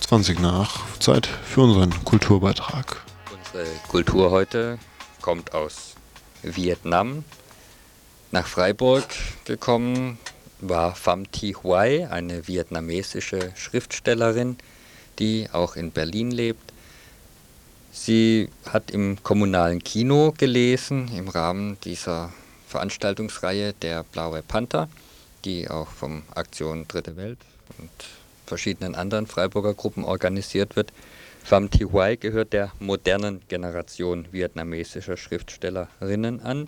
20 nach. Zeit für unseren Kulturbeitrag. Unsere Kultur heute kommt aus Vietnam. Nach Freiburg gekommen war Pham Thi Huai, eine vietnamesische Schriftstellerin, die auch in Berlin lebt. Sie hat im kommunalen Kino gelesen im Rahmen dieser Veranstaltungsreihe Der Blaue Panther, die auch vom Aktion Dritte Welt und verschiedenen anderen Freiburger Gruppen organisiert wird. Pham Thi Huai gehört der modernen Generation vietnamesischer Schriftstellerinnen an.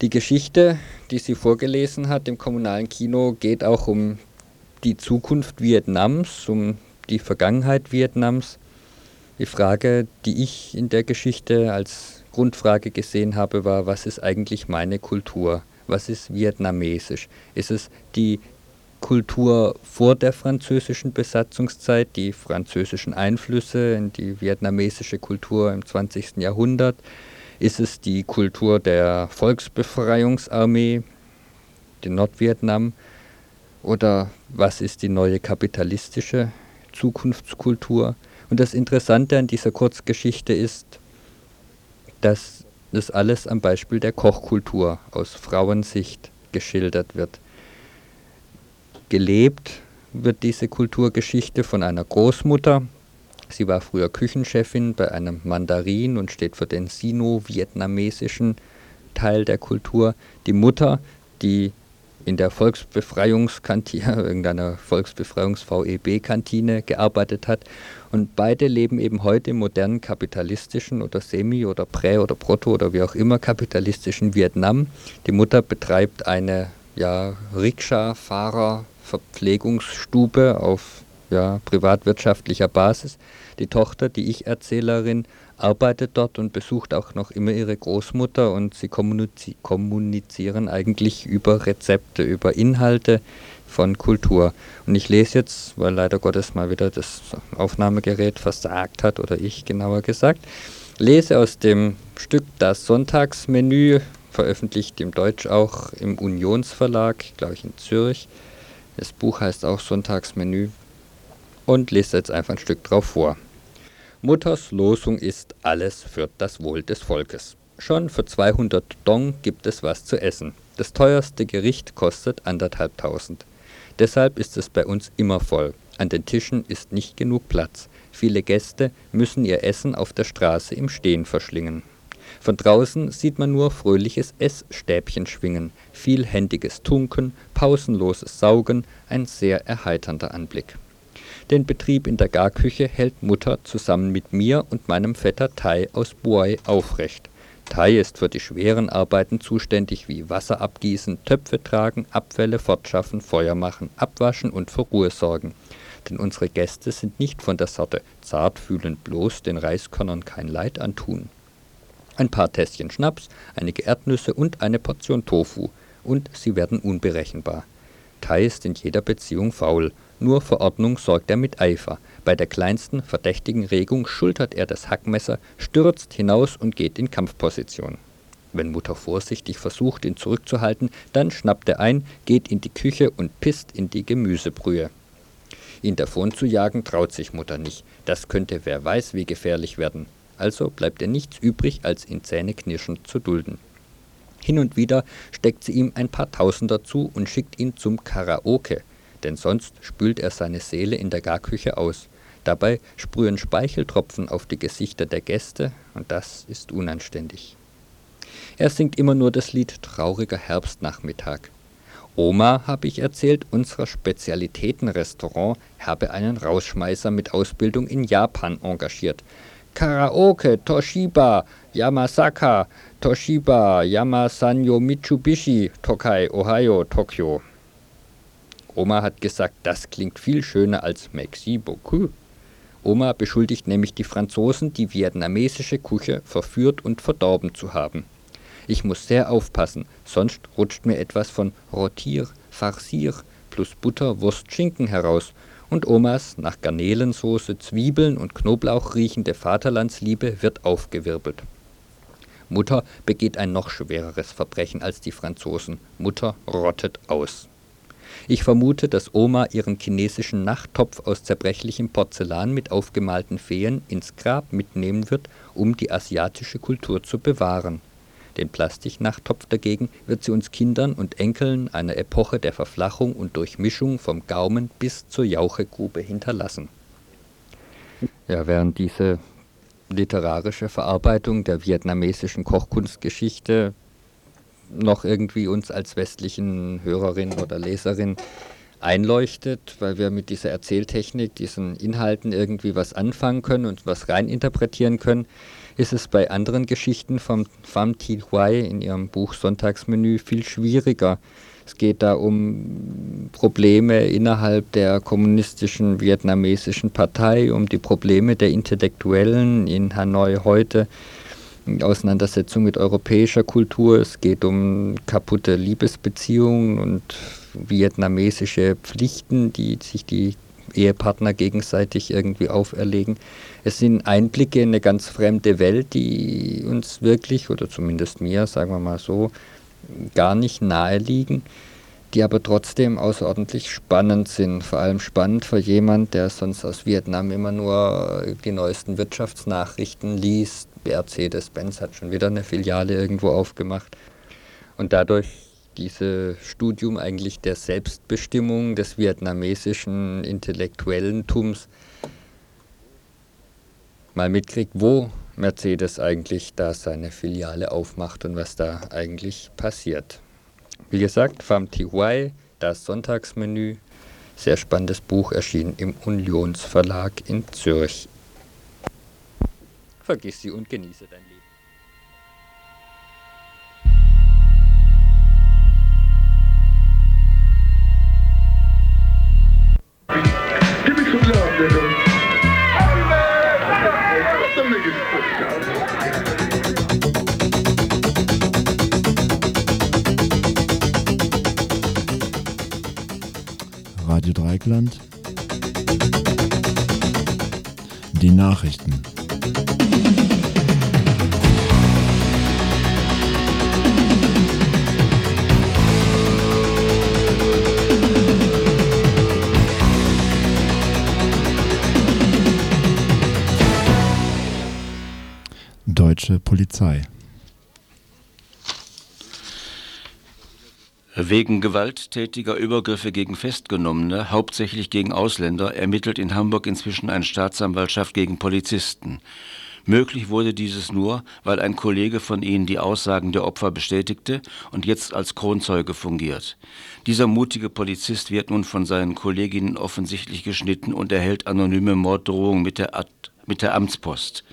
Die Geschichte, die sie vorgelesen hat im kommunalen Kino, geht auch um die Zukunft Vietnams, um die Vergangenheit Vietnams. Die Frage, die ich in der Geschichte als Grundfrage gesehen habe, war, was ist eigentlich meine Kultur? Was ist vietnamesisch? Ist es die Kultur vor der französischen Besatzungszeit, die französischen Einflüsse in die vietnamesische Kultur im 20. Jahrhundert? Ist es die Kultur der Volksbefreiungsarmee, in Nordvietnam? Oder was ist die neue kapitalistische Zukunftskultur? Und das Interessante an dieser Kurzgeschichte ist, dass das alles am Beispiel der Kochkultur aus Frauensicht geschildert wird gelebt wird diese Kulturgeschichte von einer Großmutter. Sie war früher Küchenchefin bei einem Mandarin und steht für den sino-vietnamesischen Teil der Kultur. Die Mutter, die in der Volksbefreiungskantine, irgendeiner Volksbefreiungs-VEB-Kantine gearbeitet hat. Und beide leben eben heute im modernen kapitalistischen oder semi- oder prä- oder proto- oder wie auch immer kapitalistischen Vietnam. Die Mutter betreibt eine ja, Rikscha-Fahrer- Verpflegungsstube auf ja, privatwirtschaftlicher Basis. Die Tochter, die Ich-Erzählerin, arbeitet dort und besucht auch noch immer ihre Großmutter und sie kommuniz kommunizieren eigentlich über Rezepte, über Inhalte von Kultur. Und ich lese jetzt, weil leider Gottes mal wieder das Aufnahmegerät versagt hat, oder ich genauer gesagt, lese aus dem Stück Das Sonntagsmenü, veröffentlicht im Deutsch auch im Unionsverlag, glaube ich in Zürich, das Buch heißt auch Sonntagsmenü und lese jetzt einfach ein Stück drauf vor. Mutters Losung ist alles für das Wohl des Volkes. Schon für 200 Dong gibt es was zu essen. Das teuerste Gericht kostet anderthalbtausend. Deshalb ist es bei uns immer voll. An den Tischen ist nicht genug Platz. Viele Gäste müssen ihr Essen auf der Straße im Stehen verschlingen. Von draußen sieht man nur fröhliches Essstäbchen schwingen, vielhändiges Tunken, pausenloses Saugen, ein sehr erheiternder Anblick. Den Betrieb in der Garküche hält Mutter zusammen mit mir und meinem Vetter Tai aus Buai aufrecht. Tai ist für die schweren Arbeiten zuständig wie Wasser abgießen, Töpfe tragen, Abfälle fortschaffen, Feuer machen, abwaschen und für Ruhe sorgen. Denn unsere Gäste sind nicht von der Sorte zart fühlen bloß den Reiskörnern kein Leid antun ein paar Tässchen Schnaps, einige Erdnüsse und eine Portion Tofu. Und sie werden unberechenbar. Tai ist in jeder Beziehung faul. Nur für Ordnung sorgt er mit Eifer. Bei der kleinsten verdächtigen Regung schultert er das Hackmesser, stürzt hinaus und geht in Kampfposition. Wenn Mutter vorsichtig versucht, ihn zurückzuhalten, dann schnappt er ein, geht in die Küche und pisst in die Gemüsebrühe. Ihn davon zu jagen traut sich Mutter nicht. Das könnte wer weiß wie gefährlich werden also bleibt ihr nichts übrig, als ihn zähneknirschend zu dulden. Hin und wieder steckt sie ihm ein paar Tausender zu und schickt ihn zum Karaoke, denn sonst spült er seine Seele in der Garküche aus. Dabei sprühen Speicheltropfen auf die Gesichter der Gäste, und das ist unanständig. Er singt immer nur das Lied Trauriger Herbstnachmittag. Oma, habe ich erzählt, unser Spezialitätenrestaurant habe einen Rausschmeißer mit Ausbildung in Japan engagiert. Karaoke, Toshiba, Yamasaka, Toshiba, Yamasanyo Mitsubishi, Tokai, Ohio, Tokio. Oma hat gesagt, das klingt viel schöner als Merci beaucoup. Oma beschuldigt nämlich die Franzosen, die vietnamesische Küche verführt und verdorben zu haben. Ich muss sehr aufpassen, sonst rutscht mir etwas von Rotier, Farcier plus Butter, Wurst, Schinken heraus und Omas nach Garnelensoße, Zwiebeln und Knoblauch riechende Vaterlandsliebe wird aufgewirbelt. Mutter begeht ein noch schwereres Verbrechen als die Franzosen. Mutter rottet aus. Ich vermute, dass Oma ihren chinesischen Nachttopf aus zerbrechlichem Porzellan mit aufgemalten Feen ins Grab mitnehmen wird, um die asiatische Kultur zu bewahren. Den Plastiknachttopf dagegen wird sie uns Kindern und Enkeln einer Epoche der Verflachung und Durchmischung vom Gaumen bis zur Jauchegrube hinterlassen. Ja, während diese literarische Verarbeitung der vietnamesischen Kochkunstgeschichte noch irgendwie uns als westlichen Hörerin oder Leserin einleuchtet, weil wir mit dieser Erzähltechnik, diesen Inhalten irgendwie was anfangen können und was reininterpretieren können, ist es bei anderen Geschichten von Pham Thi Huai in ihrem Buch Sonntagsmenü viel schwieriger. Es geht da um Probleme innerhalb der kommunistischen vietnamesischen Partei, um die Probleme der Intellektuellen in Hanoi heute Auseinandersetzung mit europäischer Kultur, es geht um kaputte Liebesbeziehungen und vietnamesische Pflichten, die sich die Ehepartner gegenseitig irgendwie auferlegen. Es sind Einblicke in eine ganz fremde Welt, die uns wirklich, oder zumindest mir, sagen wir mal so, gar nicht nahe liegen, die aber trotzdem außerordentlich spannend sind. Vor allem spannend für jemand, der sonst aus Vietnam immer nur die neuesten Wirtschaftsnachrichten liest, Mercedes-Benz hat schon wieder eine Filiale irgendwo aufgemacht. Und dadurch dieses Studium eigentlich der Selbstbestimmung des vietnamesischen Intellektuellentums mal mitkriegt, wo Mercedes eigentlich da seine Filiale aufmacht und was da eigentlich passiert. Wie gesagt, Pham Thi Huai, das Sonntagsmenü, sehr spannendes Buch, erschienen im Unionsverlag in Zürich. Vergiss sie und genieße dein Leben. Nachrichten. Deutsche Polizei. Wegen gewalttätiger Übergriffe gegen Festgenommene, hauptsächlich gegen Ausländer, ermittelt in Hamburg inzwischen eine Staatsanwaltschaft gegen Polizisten. Möglich wurde dieses nur, weil ein Kollege von ihnen die Aussagen der Opfer bestätigte und jetzt als Kronzeuge fungiert. Dieser mutige Polizist wird nun von seinen Kolleginnen offensichtlich geschnitten und erhält anonyme Morddrohungen mit der, mit der Amtspost.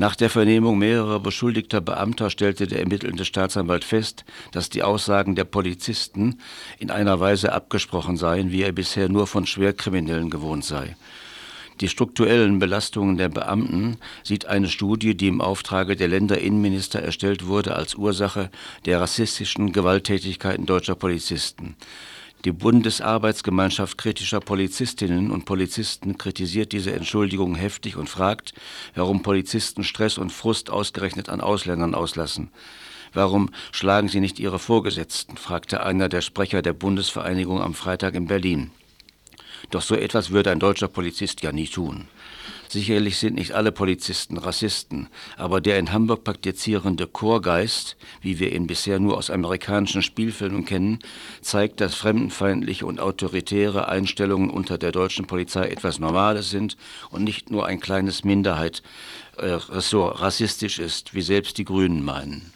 Nach der Vernehmung mehrerer beschuldigter Beamter stellte der ermittelnde Staatsanwalt fest, dass die Aussagen der Polizisten in einer Weise abgesprochen seien, wie er bisher nur von Schwerkriminellen gewohnt sei. Die strukturellen Belastungen der Beamten sieht eine Studie, die im Auftrage der Länderinnenminister erstellt wurde, als Ursache der rassistischen Gewalttätigkeiten deutscher Polizisten. Die Bundesarbeitsgemeinschaft kritischer Polizistinnen und Polizisten kritisiert diese Entschuldigung heftig und fragt, warum Polizisten Stress und Frust ausgerechnet an Ausländern auslassen. Warum schlagen sie nicht ihre Vorgesetzten? fragte einer der Sprecher der Bundesvereinigung am Freitag in Berlin. Doch so etwas würde ein deutscher Polizist ja nie tun. Sicherlich sind nicht alle Polizisten Rassisten, aber der in Hamburg praktizierende Chorgeist, wie wir ihn bisher nur aus amerikanischen Spielfilmen kennen, zeigt, dass fremdenfeindliche und autoritäre Einstellungen unter der deutschen Polizei etwas Normales sind und nicht nur ein kleines Minderheit äh, so rassistisch ist, wie selbst die Grünen meinen.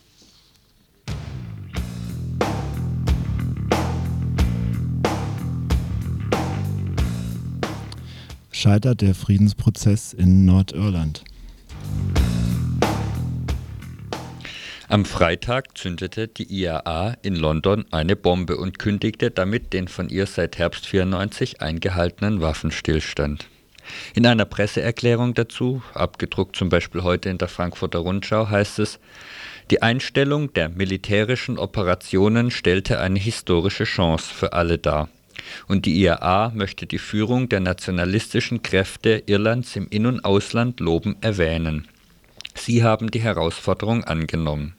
Scheitert der Friedensprozess in Nordirland. Am Freitag zündete die IAA in London eine Bombe und kündigte damit den von ihr seit Herbst 94 eingehaltenen Waffenstillstand. In einer Presseerklärung dazu, abgedruckt zum Beispiel heute in der Frankfurter Rundschau, heißt es, die Einstellung der militärischen Operationen stellte eine historische Chance für alle dar. Und die IAA möchte die Führung der nationalistischen Kräfte Irlands im In- und Ausland loben erwähnen. Sie haben die Herausforderung angenommen,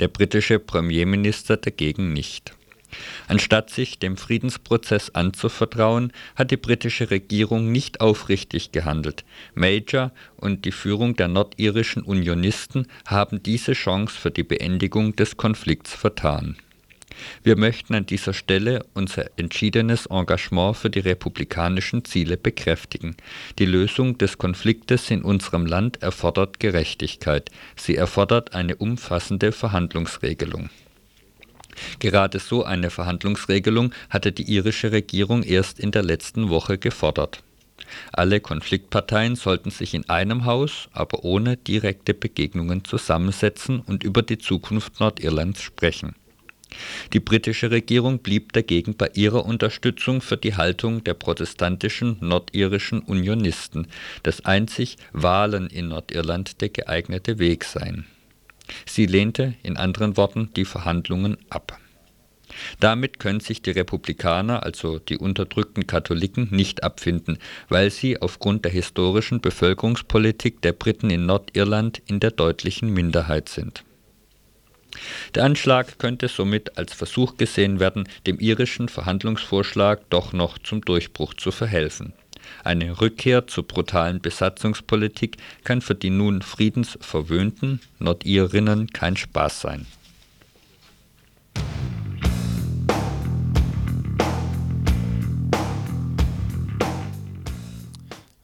der britische Premierminister dagegen nicht. Anstatt sich dem Friedensprozess anzuvertrauen, hat die britische Regierung nicht aufrichtig gehandelt. Major und die Führung der nordirischen Unionisten haben diese Chance für die Beendigung des Konflikts vertan. Wir möchten an dieser Stelle unser entschiedenes Engagement für die republikanischen Ziele bekräftigen. Die Lösung des Konfliktes in unserem Land erfordert Gerechtigkeit. Sie erfordert eine umfassende Verhandlungsregelung. Gerade so eine Verhandlungsregelung hatte die irische Regierung erst in der letzten Woche gefordert. Alle Konfliktparteien sollten sich in einem Haus, aber ohne direkte Begegnungen zusammensetzen und über die Zukunft Nordirlands sprechen. Die britische Regierung blieb dagegen bei ihrer Unterstützung für die Haltung der protestantischen nordirischen Unionisten, dass einzig Wahlen in Nordirland der geeignete Weg seien. Sie lehnte in anderen Worten die Verhandlungen ab. Damit können sich die Republikaner, also die unterdrückten Katholiken, nicht abfinden, weil sie aufgrund der historischen Bevölkerungspolitik der Briten in Nordirland in der deutlichen Minderheit sind. Der Anschlag könnte somit als Versuch gesehen werden, dem irischen Verhandlungsvorschlag doch noch zum Durchbruch zu verhelfen. Eine Rückkehr zur brutalen Besatzungspolitik kann für die nun friedensverwöhnten Nordirinnen kein Spaß sein.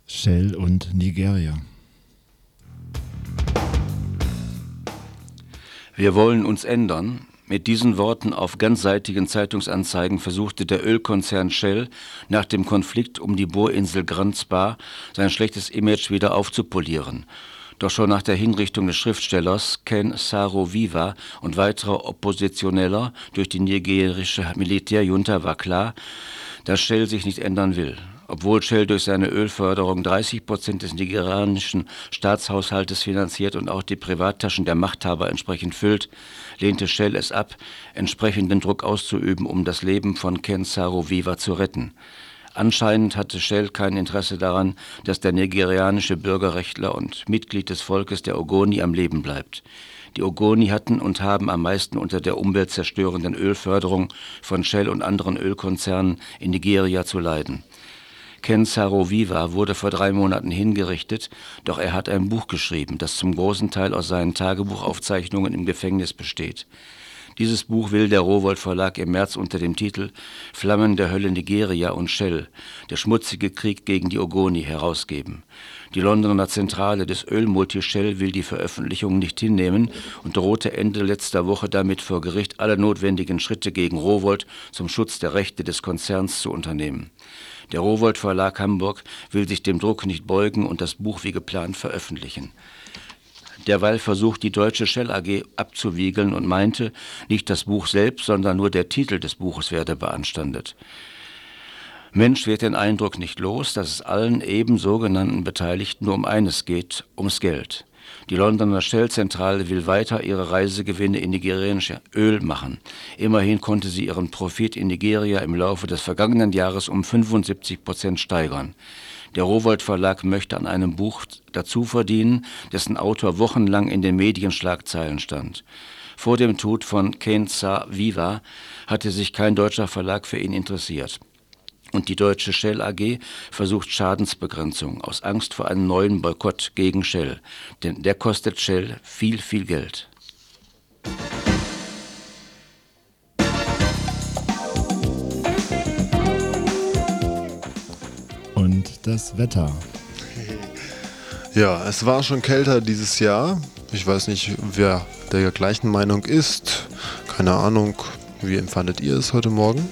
Shell und Nigeria. Wir wollen uns ändern. Mit diesen Worten auf ganzseitigen Zeitungsanzeigen versuchte der Ölkonzern Shell nach dem Konflikt um die Bohrinsel Grand Spa sein schlechtes Image wieder aufzupolieren. Doch schon nach der Hinrichtung des Schriftstellers Ken Saro-Wiwa und weiterer Oppositioneller durch die nigerische Militärjunta war klar, dass Shell sich nicht ändern will. Obwohl Shell durch seine Ölförderung 30 Prozent des nigerianischen Staatshaushaltes finanziert und auch die Privattaschen der Machthaber entsprechend füllt, lehnte Shell es ab, entsprechenden Druck auszuüben, um das Leben von Ken Saro-Wiwa zu retten. Anscheinend hatte Shell kein Interesse daran, dass der nigerianische Bürgerrechtler und Mitglied des Volkes der Ogoni am Leben bleibt. Die Ogoni hatten und haben am meisten unter der umweltzerstörenden Ölförderung von Shell und anderen Ölkonzernen in Nigeria zu leiden. Ken Saro-Wiwa wurde vor drei Monaten hingerichtet, doch er hat ein Buch geschrieben, das zum großen Teil aus seinen Tagebuchaufzeichnungen im Gefängnis besteht. Dieses Buch will der Rowold Verlag im März unter dem Titel Flammen der Hölle Nigeria und Shell, der schmutzige Krieg gegen die Ogoni herausgeben. Die Londoner Zentrale des Ölmulti Shell will die Veröffentlichung nicht hinnehmen und drohte Ende letzter Woche damit vor Gericht alle notwendigen Schritte gegen Rowold zum Schutz der Rechte des Konzerns zu unternehmen. Der Rowold Verlag Hamburg will sich dem Druck nicht beugen und das Buch wie geplant veröffentlichen. Derweil versucht die deutsche Shell AG abzuwiegeln und meinte, nicht das Buch selbst, sondern nur der Titel des Buches werde beanstandet. Mensch wird den Eindruck nicht los, dass es allen eben sogenannten Beteiligten nur um eines geht, ums Geld. Die Londoner Shell-Zentrale will weiter ihre Reisegewinne in nigerianische Öl machen. Immerhin konnte sie ihren Profit in Nigeria im Laufe des vergangenen Jahres um 75 Prozent steigern. Der Rowold Verlag möchte an einem Buch dazu verdienen, dessen Autor wochenlang in den Medienschlagzeilen stand. Vor dem Tod von Kenza Viva hatte sich kein deutscher Verlag für ihn interessiert. Und die deutsche Shell AG versucht Schadensbegrenzung aus Angst vor einem neuen Boykott gegen Shell. Denn der kostet Shell viel, viel Geld. Und das Wetter. Ja, es war schon kälter dieses Jahr. Ich weiß nicht, wer der gleichen Meinung ist. Keine Ahnung, wie empfandet ihr es heute Morgen?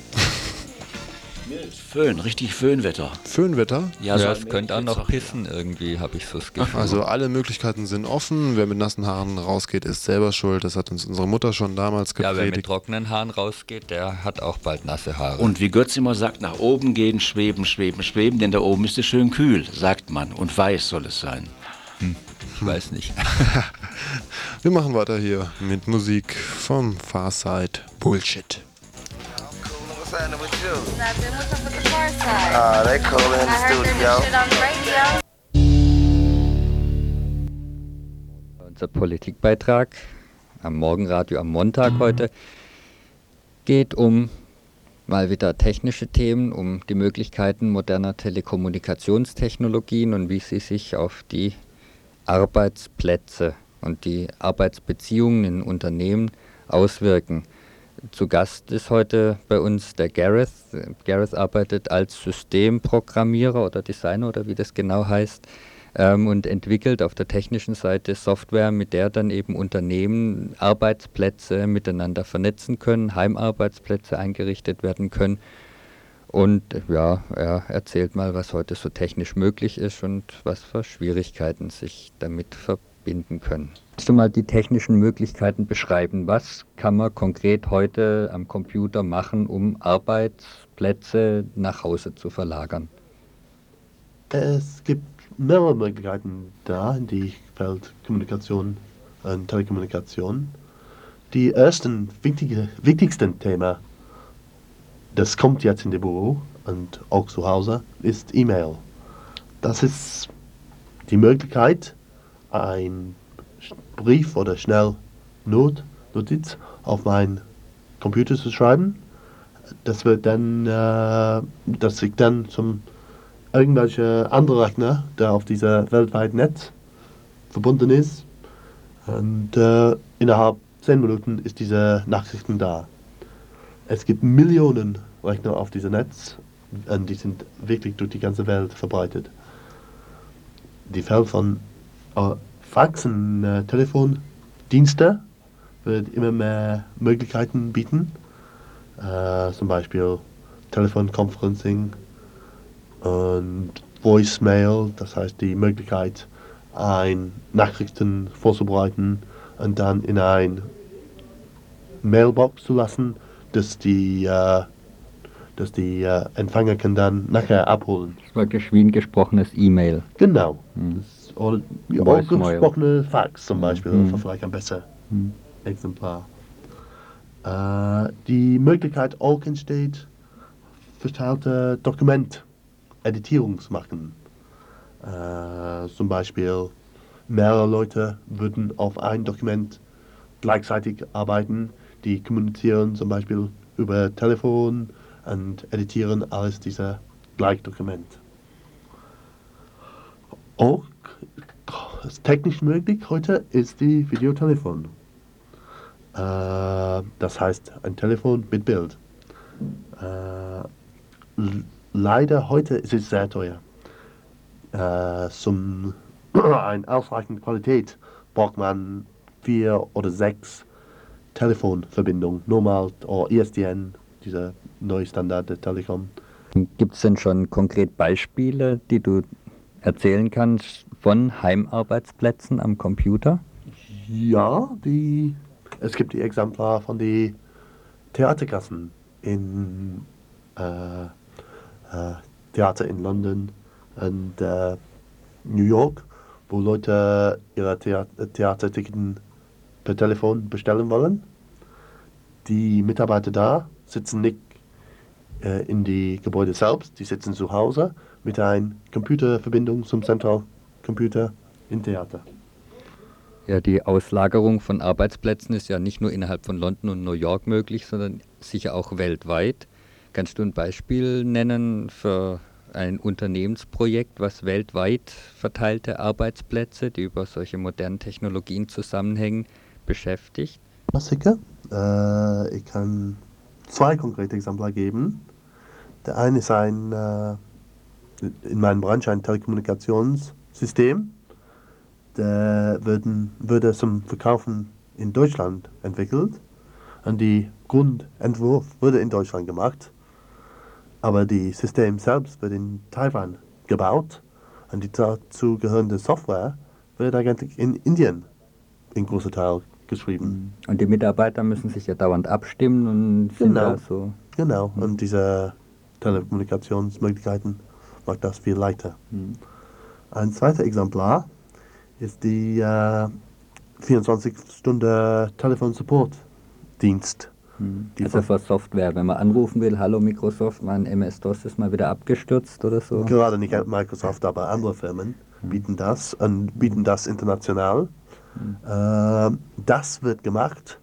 Föhn, richtig Föhnwetter. Föhnwetter? Ja, ja es könnte auch noch pissen irgendwie, habe ich so das Gefühl. Also alle Möglichkeiten sind offen. Wer mit nassen Haaren rausgeht, ist selber schuld. Das hat uns unsere Mutter schon damals gepredigt. Ja, wer mit trockenen Haaren rausgeht, der hat auch bald nasse Haare. Und wie Götz immer sagt, nach oben gehen, schweben, schweben, schweben, denn da oben ist es schön kühl, sagt man. Und weiß soll es sein. Hm, ich weiß nicht. Wir machen weiter hier mit Musik vom Farside Bullshit. Happening with you? Nothing. What's up with the far side? Ah, uh, they cool in the studio. Shit on the radio. Unser Politikbeitrag am Morgenradio am Montag heute geht um mal wieder technische Themen um die Möglichkeiten moderner Telekommunikationstechnologien und wie sie sich auf die Arbeitsplätze und die Arbeitsbeziehungen in Unternehmen auswirken. Zu Gast ist heute bei uns der Gareth. Gareth arbeitet als Systemprogrammierer oder Designer oder wie das genau heißt ähm, und entwickelt auf der technischen Seite Software, mit der dann eben Unternehmen Arbeitsplätze miteinander vernetzen können, Heimarbeitsplätze eingerichtet werden können. Und ja, er erzählt mal, was heute so technisch möglich ist und was für Schwierigkeiten sich damit verbinden können. Kannst du mal die technischen Möglichkeiten beschreiben? Was kann man konkret heute am Computer machen, um Arbeitsplätze nach Hause zu verlagern? Es gibt mehrere Möglichkeiten da in die Feldkommunikation und Telekommunikation. Die ersten wichtige, wichtigsten Thema, das kommt jetzt in die Büro und auch zu Hause, ist E-Mail. Das ist die Möglichkeit, ein Brief oder schnell Notnotiz auf meinen Computer zu schreiben. Das wird dann, äh, dass ich dann zum irgendwelche andere Rechner, der auf dieser weltweiten Netz verbunden ist. Und äh, innerhalb 10 Minuten ist diese Nachrichten da. Es gibt Millionen Rechner auf diesem Netz und die sind wirklich durch die ganze Welt verbreitet. Die Fälle von äh, Fax und äh, Telefondienste wird immer mehr Möglichkeiten bieten. Äh, zum Beispiel Telefonconferencing, und Voicemail, das heißt die Möglichkeit, ein Nachrichten vorzubereiten und dann in ein Mailbox zu lassen, dass die, äh, dass die äh, Empfänger kann dann nachher abholen. Das war geschwind gesprochenes E-Mail. Genau. Hm. Oder ja, gesprochene Fax zum Beispiel, hm. vielleicht ein besser hm. Exemplar. Äh, die Möglichkeit auch entsteht, verteilte Dokumente Editierungsmachen. Äh, zum Beispiel mehrere Leute würden auf ein Dokument gleichzeitig arbeiten, die kommunizieren zum Beispiel über Telefon und editieren alles diese Gleichdokument. Auch technisch möglich heute ist die Videotelefon. Äh, das heißt ein Telefon mit Bild. Äh, leider heute ist es sehr teuer. Äh, zum eine ausreichende Qualität braucht man vier oder sechs Telefonverbindungen, normal oder ISDN, dieser neue Standard der Telekom. Gibt es denn schon konkret Beispiele, die du erzählen kannst von Heimarbeitsplätzen am Computer? Ja, die, es gibt die Exemplare von den Theaterkassen in äh, äh, Theater in London und äh, New York, wo Leute ihre Theater Theatertickets per Telefon bestellen wollen. Die Mitarbeiter da sitzen nicht äh, in die Gebäude selbst, die sitzen zu Hause mit einer Computerverbindung zum Zentralcomputer im Theater. Ja, die Auslagerung von Arbeitsplätzen ist ja nicht nur innerhalb von London und New York möglich, sondern sicher auch weltweit. Kannst du ein Beispiel nennen für ein Unternehmensprojekt, was weltweit verteilte Arbeitsplätze, die über solche modernen Technologien zusammenhängen, beschäftigt? Klassiker. Äh, ich kann zwei konkrete Exemplare geben. Der eine ist ein, äh, in meinem Branche ein Telekommunikationssystem. Der würden, würde zum Verkaufen in Deutschland entwickelt. Und die Grundentwurf wurde in Deutschland gemacht. Aber das System selbst wird in Taiwan gebaut und die dazu gehörende Software wird eigentlich in Indien in großer Teil geschrieben. Mhm. Und die Mitarbeiter müssen sich ja dauernd abstimmen und sind genau. da so. Genau, mhm. und diese Telekommunikationsmöglichkeiten macht das viel leichter. Mhm. Ein zweites Exemplar ist die äh, 24-Stunden-Telefon-Support-Dienst hm. Also für Software, wenn man anrufen will, hallo Microsoft, mein MS-DOS ist mal wieder abgestürzt oder so? Gerade nicht Microsoft, aber andere Firmen hm. bieten das und bieten das international. Hm. Äh, das wird gemacht,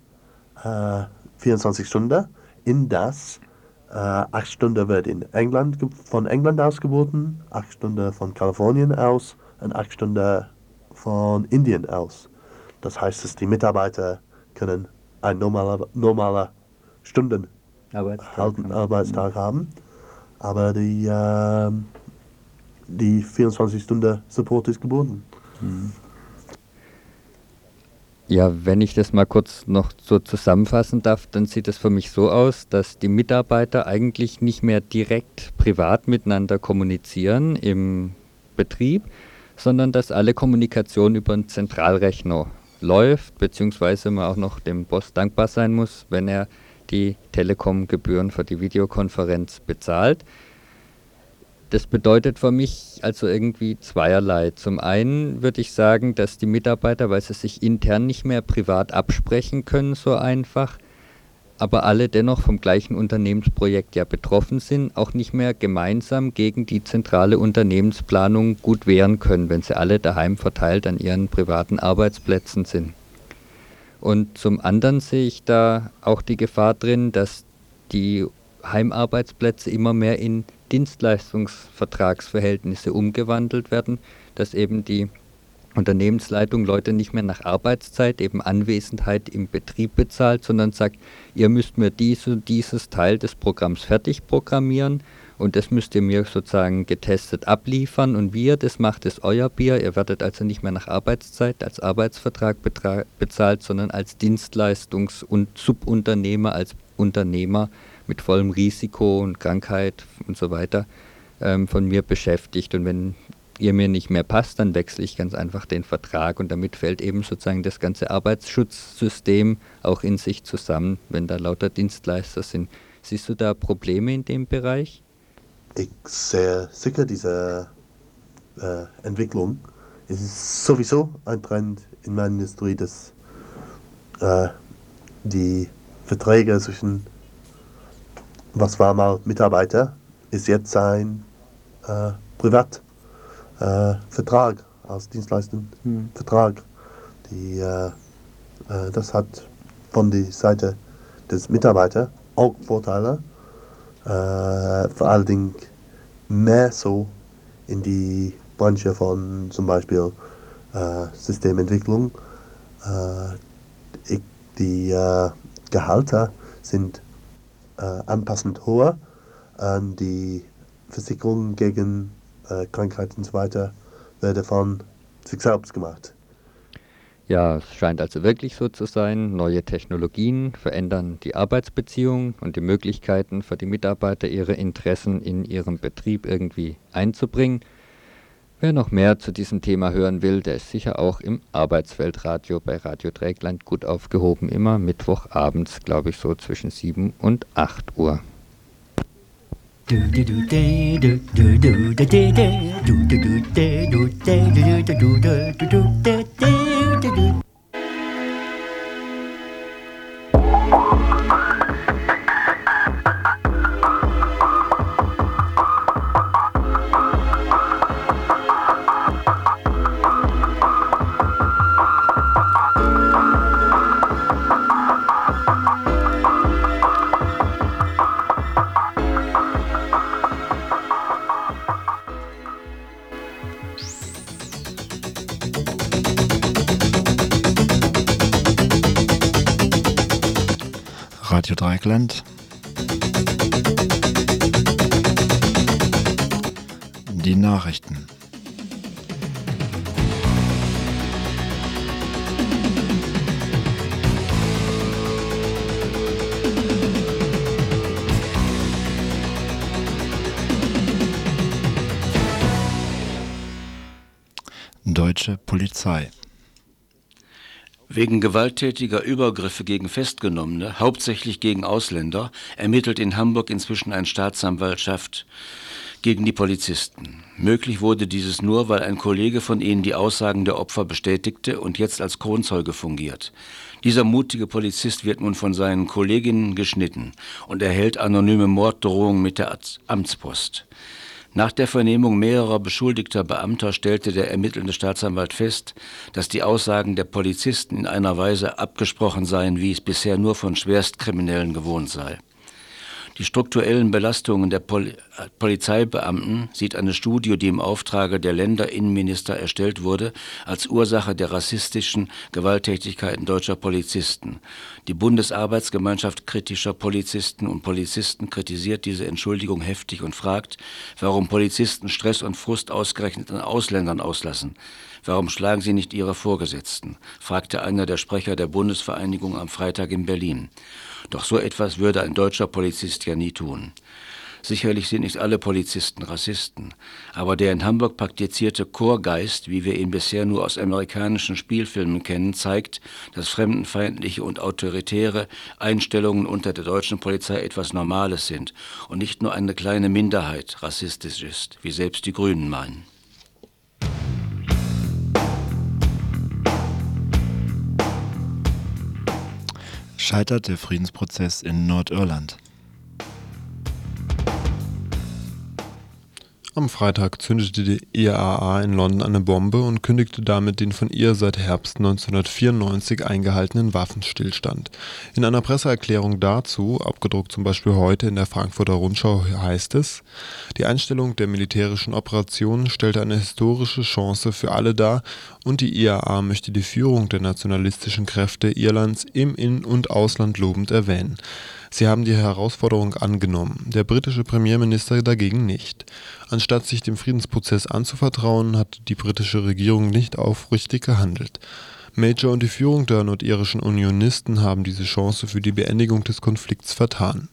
äh, 24 Stunden, in das Äh, acht Stunden wird in England von England aus geboten, acht Stunden von Kalifornien aus und acht Stunden von Indien aus. Das heißt, dass die Mitarbeiter können einen normalen normale Stunden Arbeitstag, halten, Arbeitstag haben, aber die, äh, die 24 Stunden Support ist geboten. Mhm. Ja, wenn ich das mal kurz noch so zusammenfassen darf, dann sieht es für mich so aus, dass die Mitarbeiter eigentlich nicht mehr direkt privat miteinander kommunizieren im Betrieb, sondern dass alle Kommunikation über einen Zentralrechner läuft, beziehungsweise man auch noch dem Boss dankbar sein muss, wenn er die Telekom-Gebühren für die Videokonferenz bezahlt. Das bedeutet für mich also irgendwie zweierlei. Zum einen würde ich sagen, dass die Mitarbeiter, weil sie sich intern nicht mehr privat absprechen können, so einfach, aber alle dennoch vom gleichen Unternehmensprojekt ja betroffen sind, auch nicht mehr gemeinsam gegen die zentrale Unternehmensplanung gut wehren können, wenn sie alle daheim verteilt an ihren privaten Arbeitsplätzen sind. Und zum anderen sehe ich da auch die Gefahr drin, dass die Heimarbeitsplätze immer mehr in Dienstleistungsvertragsverhältnisse umgewandelt werden, dass eben die Unternehmensleitung Leute nicht mehr nach Arbeitszeit, eben Anwesenheit im Betrieb bezahlt, sondern sagt, ihr müsst mir dies und dieses Teil des Programms fertig programmieren und das müsst ihr mir sozusagen getestet abliefern und wir, das macht es euer Bier. Ihr werdet also nicht mehr nach Arbeitszeit als Arbeitsvertrag bezahlt, sondern als Dienstleistungs- und Subunternehmer, als Unternehmer mit vollem Risiko und Krankheit und so weiter ähm, von mir beschäftigt. Und wenn ihr mir nicht mehr passt, dann wechsle ich ganz einfach den Vertrag und damit fällt eben sozusagen das ganze Arbeitsschutzsystem auch in sich zusammen, wenn da lauter Dienstleister sind. Siehst du da Probleme in dem Bereich? Ich sehe sicher diese äh, Entwicklung. Es ist sowieso ein Trend in meiner Industrie, dass äh, die Verträge zwischen was war mal Mitarbeiter, ist jetzt ein äh, Privatvertrag, äh, als Dienstleistungsvertrag. Hm. Die, äh, äh, das hat von der Seite des Mitarbeiters auch Vorteile, äh, vor allen Dingen mehr so in die Branche von zum Beispiel Systementwicklung. Die Gehalte sind anpassend hoher. Die Versicherung gegen äh, Krankheit und so weiter werde von sich selbst gemacht. Ja, es scheint also wirklich so zu sein. Neue Technologien verändern die Arbeitsbeziehungen und die Möglichkeiten für die Mitarbeiter, ihre Interessen in ihrem Betrieb irgendwie einzubringen. Wer noch mehr zu diesem Thema hören will, der ist sicher auch im Arbeitsweltradio bei Radio Dreckland gut aufgehoben. Immer Mittwochabends, glaube ich, so zwischen 7 und 8 Uhr. Dreieckland. Die Nachrichten. Deutsche Polizei. Wegen gewalttätiger Übergriffe gegen Festgenommene, hauptsächlich gegen Ausländer, ermittelt in Hamburg inzwischen eine Staatsanwaltschaft gegen die Polizisten. Möglich wurde dieses nur, weil ein Kollege von ihnen die Aussagen der Opfer bestätigte und jetzt als Kronzeuge fungiert. Dieser mutige Polizist wird nun von seinen Kolleginnen geschnitten und erhält anonyme Morddrohungen mit der Amtspost. Nach der Vernehmung mehrerer beschuldigter Beamter stellte der ermittelnde Staatsanwalt fest, dass die Aussagen der Polizisten in einer Weise abgesprochen seien, wie es bisher nur von Schwerstkriminellen gewohnt sei. Die strukturellen Belastungen der Pol Polizeibeamten sieht eine Studie, die im Auftrage der Länderinnenminister erstellt wurde, als Ursache der rassistischen Gewalttätigkeiten deutscher Polizisten. Die Bundesarbeitsgemeinschaft kritischer Polizisten und Polizisten kritisiert diese Entschuldigung heftig und fragt, warum Polizisten Stress und Frust ausgerechnet an Ausländern auslassen. Warum schlagen sie nicht ihre Vorgesetzten? fragte einer der Sprecher der Bundesvereinigung am Freitag in Berlin. Doch so etwas würde ein deutscher Polizist ja nie tun. Sicherlich sind nicht alle Polizisten Rassisten, aber der in Hamburg praktizierte Chorgeist, wie wir ihn bisher nur aus amerikanischen Spielfilmen kennen, zeigt, dass fremdenfeindliche und autoritäre Einstellungen unter der deutschen Polizei etwas Normales sind und nicht nur eine kleine Minderheit rassistisch ist, wie selbst die Grünen meinen. Scheitert der Friedensprozess in Nordirland? Am Freitag zündete die IAA in London eine Bombe und kündigte damit den von ihr seit Herbst 1994 eingehaltenen Waffenstillstand. In einer Presseerklärung dazu, abgedruckt zum Beispiel heute in der Frankfurter Rundschau, heißt es, die Einstellung der militärischen Operationen stellte eine historische Chance für alle dar und die IAA möchte die Führung der nationalistischen Kräfte Irlands im In- und Ausland lobend erwähnen. Sie haben die Herausforderung angenommen, der britische Premierminister dagegen nicht. Anstatt sich dem Friedensprozess anzuvertrauen, hat die britische Regierung nicht aufrichtig gehandelt. Major und die Führung der nordirischen Unionisten haben diese Chance für die Beendigung des Konflikts vertan.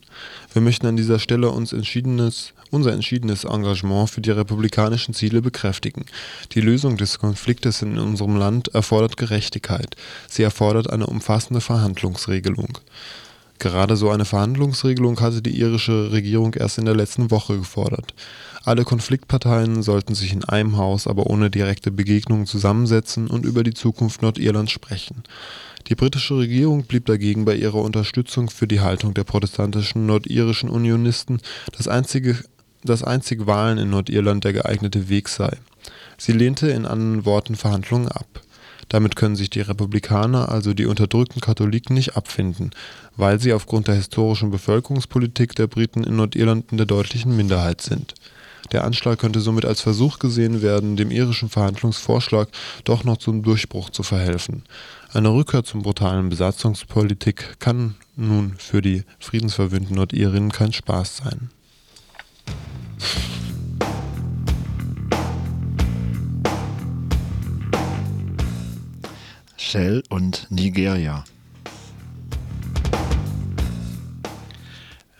Wir möchten an dieser Stelle entschiedenes, unser entschiedenes Engagement für die republikanischen Ziele bekräftigen. Die Lösung des Konfliktes in unserem Land erfordert Gerechtigkeit. Sie erfordert eine umfassende Verhandlungsregelung. Gerade so eine Verhandlungsregelung hatte die irische Regierung erst in der letzten Woche gefordert. Alle Konfliktparteien sollten sich in einem Haus, aber ohne direkte Begegnung zusammensetzen und über die Zukunft Nordirlands sprechen. Die britische Regierung blieb dagegen bei ihrer Unterstützung für die Haltung der protestantischen nordirischen Unionisten, dass einzige, dass einzig Wahlen in Nordirland der geeignete Weg sei. Sie lehnte in anderen Worten Verhandlungen ab. Damit können sich die Republikaner, also die unterdrückten Katholiken, nicht abfinden, weil sie aufgrund der historischen Bevölkerungspolitik der Briten in Nordirland in der deutlichen Minderheit sind. Der Anschlag könnte somit als Versuch gesehen werden, dem irischen Verhandlungsvorschlag doch noch zum Durchbruch zu verhelfen. Eine Rückkehr zur brutalen Besatzungspolitik kann nun für die friedensverwöhnten Nordirinnen kein Spaß sein. Shell und Nigeria.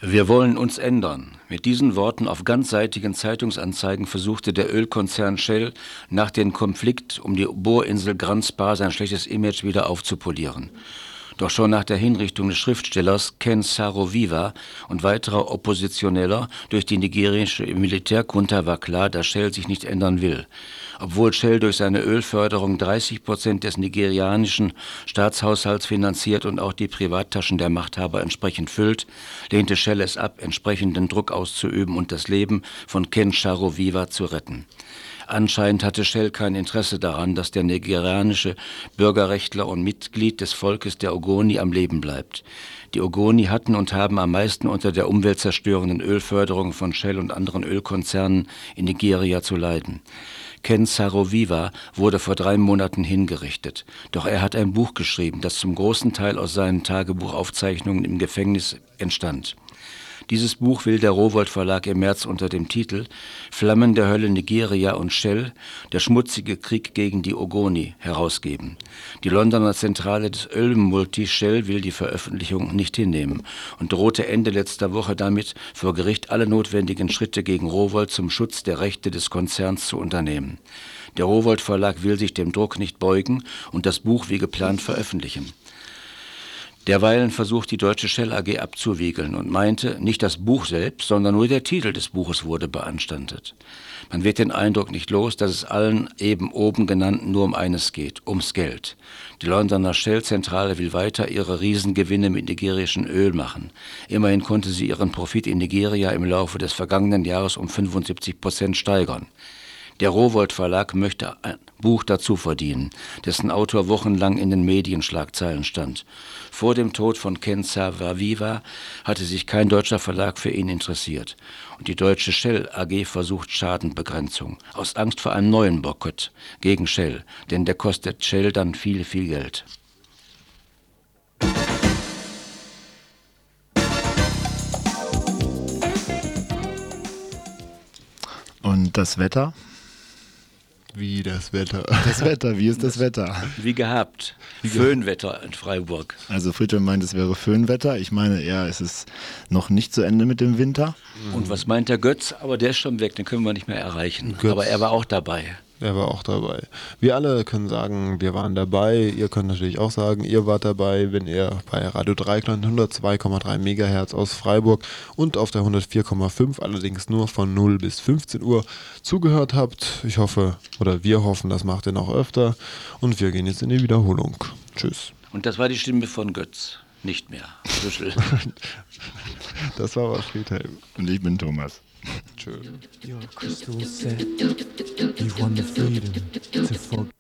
Wir wollen uns ändern. Mit diesen Worten auf ganzseitigen Zeitungsanzeigen versuchte der Ölkonzern Shell nach dem Konflikt um die Bohrinsel Grand Spa sein schlechtes Image wieder aufzupolieren. Doch schon nach der Hinrichtung des Schriftstellers Ken Saro-Wiwa und weiterer Oppositioneller durch die nigerische Militärkunta war klar, dass Shell sich nicht ändern will. Obwohl Shell durch seine Ölförderung 30 Prozent des nigerianischen Staatshaushalts finanziert und auch die Privattaschen der Machthaber entsprechend füllt, lehnte Shell es ab, entsprechenden Druck auszuüben und das Leben von Ken Saro-Wiwa zu retten. Anscheinend hatte Shell kein Interesse daran, dass der nigerianische Bürgerrechtler und Mitglied des Volkes der Ogoni am Leben bleibt. Die Ogoni hatten und haben am meisten unter der umweltzerstörenden Ölförderung von Shell und anderen Ölkonzernen in Nigeria zu leiden. Ken Saroviva wurde vor drei Monaten hingerichtet. Doch er hat ein Buch geschrieben, das zum großen Teil aus seinen Tagebuchaufzeichnungen im Gefängnis entstand. Dieses Buch will der Rowold Verlag im März unter dem Titel Flammen der Hölle Nigeria und Shell, der schmutzige Krieg gegen die Ogoni herausgeben. Die Londoner Zentrale des Ölmulti Shell will die Veröffentlichung nicht hinnehmen und drohte Ende letzter Woche damit, vor Gericht alle notwendigen Schritte gegen Rowold zum Schutz der Rechte des Konzerns zu unternehmen. Der Rowold Verlag will sich dem Druck nicht beugen und das Buch wie geplant veröffentlichen. Derweilen versucht die Deutsche Shell AG abzuwiegeln und meinte, nicht das Buch selbst, sondern nur der Titel des Buches wurde beanstandet. Man wird den Eindruck nicht los, dass es allen eben oben genannten nur um eines geht, ums Geld. Die Londoner Shell-Zentrale will weiter ihre Riesengewinne mit nigerischem Öl machen. Immerhin konnte sie ihren Profit in Nigeria im Laufe des vergangenen Jahres um 75 Prozent steigern. Der Rowold Verlag möchte ein Buch dazu verdienen, dessen Autor wochenlang in den Medienschlagzeilen stand. Vor dem Tod von Ken Savaviva hatte sich kein deutscher Verlag für ihn interessiert. Und die deutsche Shell AG versucht Schadenbegrenzung, aus Angst vor einem neuen Boykott gegen Shell, denn der kostet Shell dann viel, viel Geld. Und das Wetter? Wie das Wetter. Das Wetter, wie ist das Wetter? Wie gehabt. Föhnwetter in Freiburg. Also Friedrich meint, es wäre Föhnwetter. Ich meine eher, es ist noch nicht zu Ende mit dem Winter. Und was meint der Götz? Aber der ist schon weg, den können wir nicht mehr erreichen. Götz. Aber er war auch dabei. Er war auch dabei. Wir alle können sagen, wir waren dabei. Ihr könnt natürlich auch sagen, ihr wart dabei, wenn ihr bei Radio Dreikland 102,3 MHz aus Freiburg und auf der 104,5 allerdings nur von 0 bis 15 Uhr zugehört habt. Ich hoffe, oder wir hoffen, das macht ihr noch öfter. Und wir gehen jetzt in die Wiederholung. Tschüss. Und das war die Stimme von Götz. Nicht mehr. Das war aber Friedhelm. Und ich bin Thomas. True. Your crystal set. You've won the freedom to forget.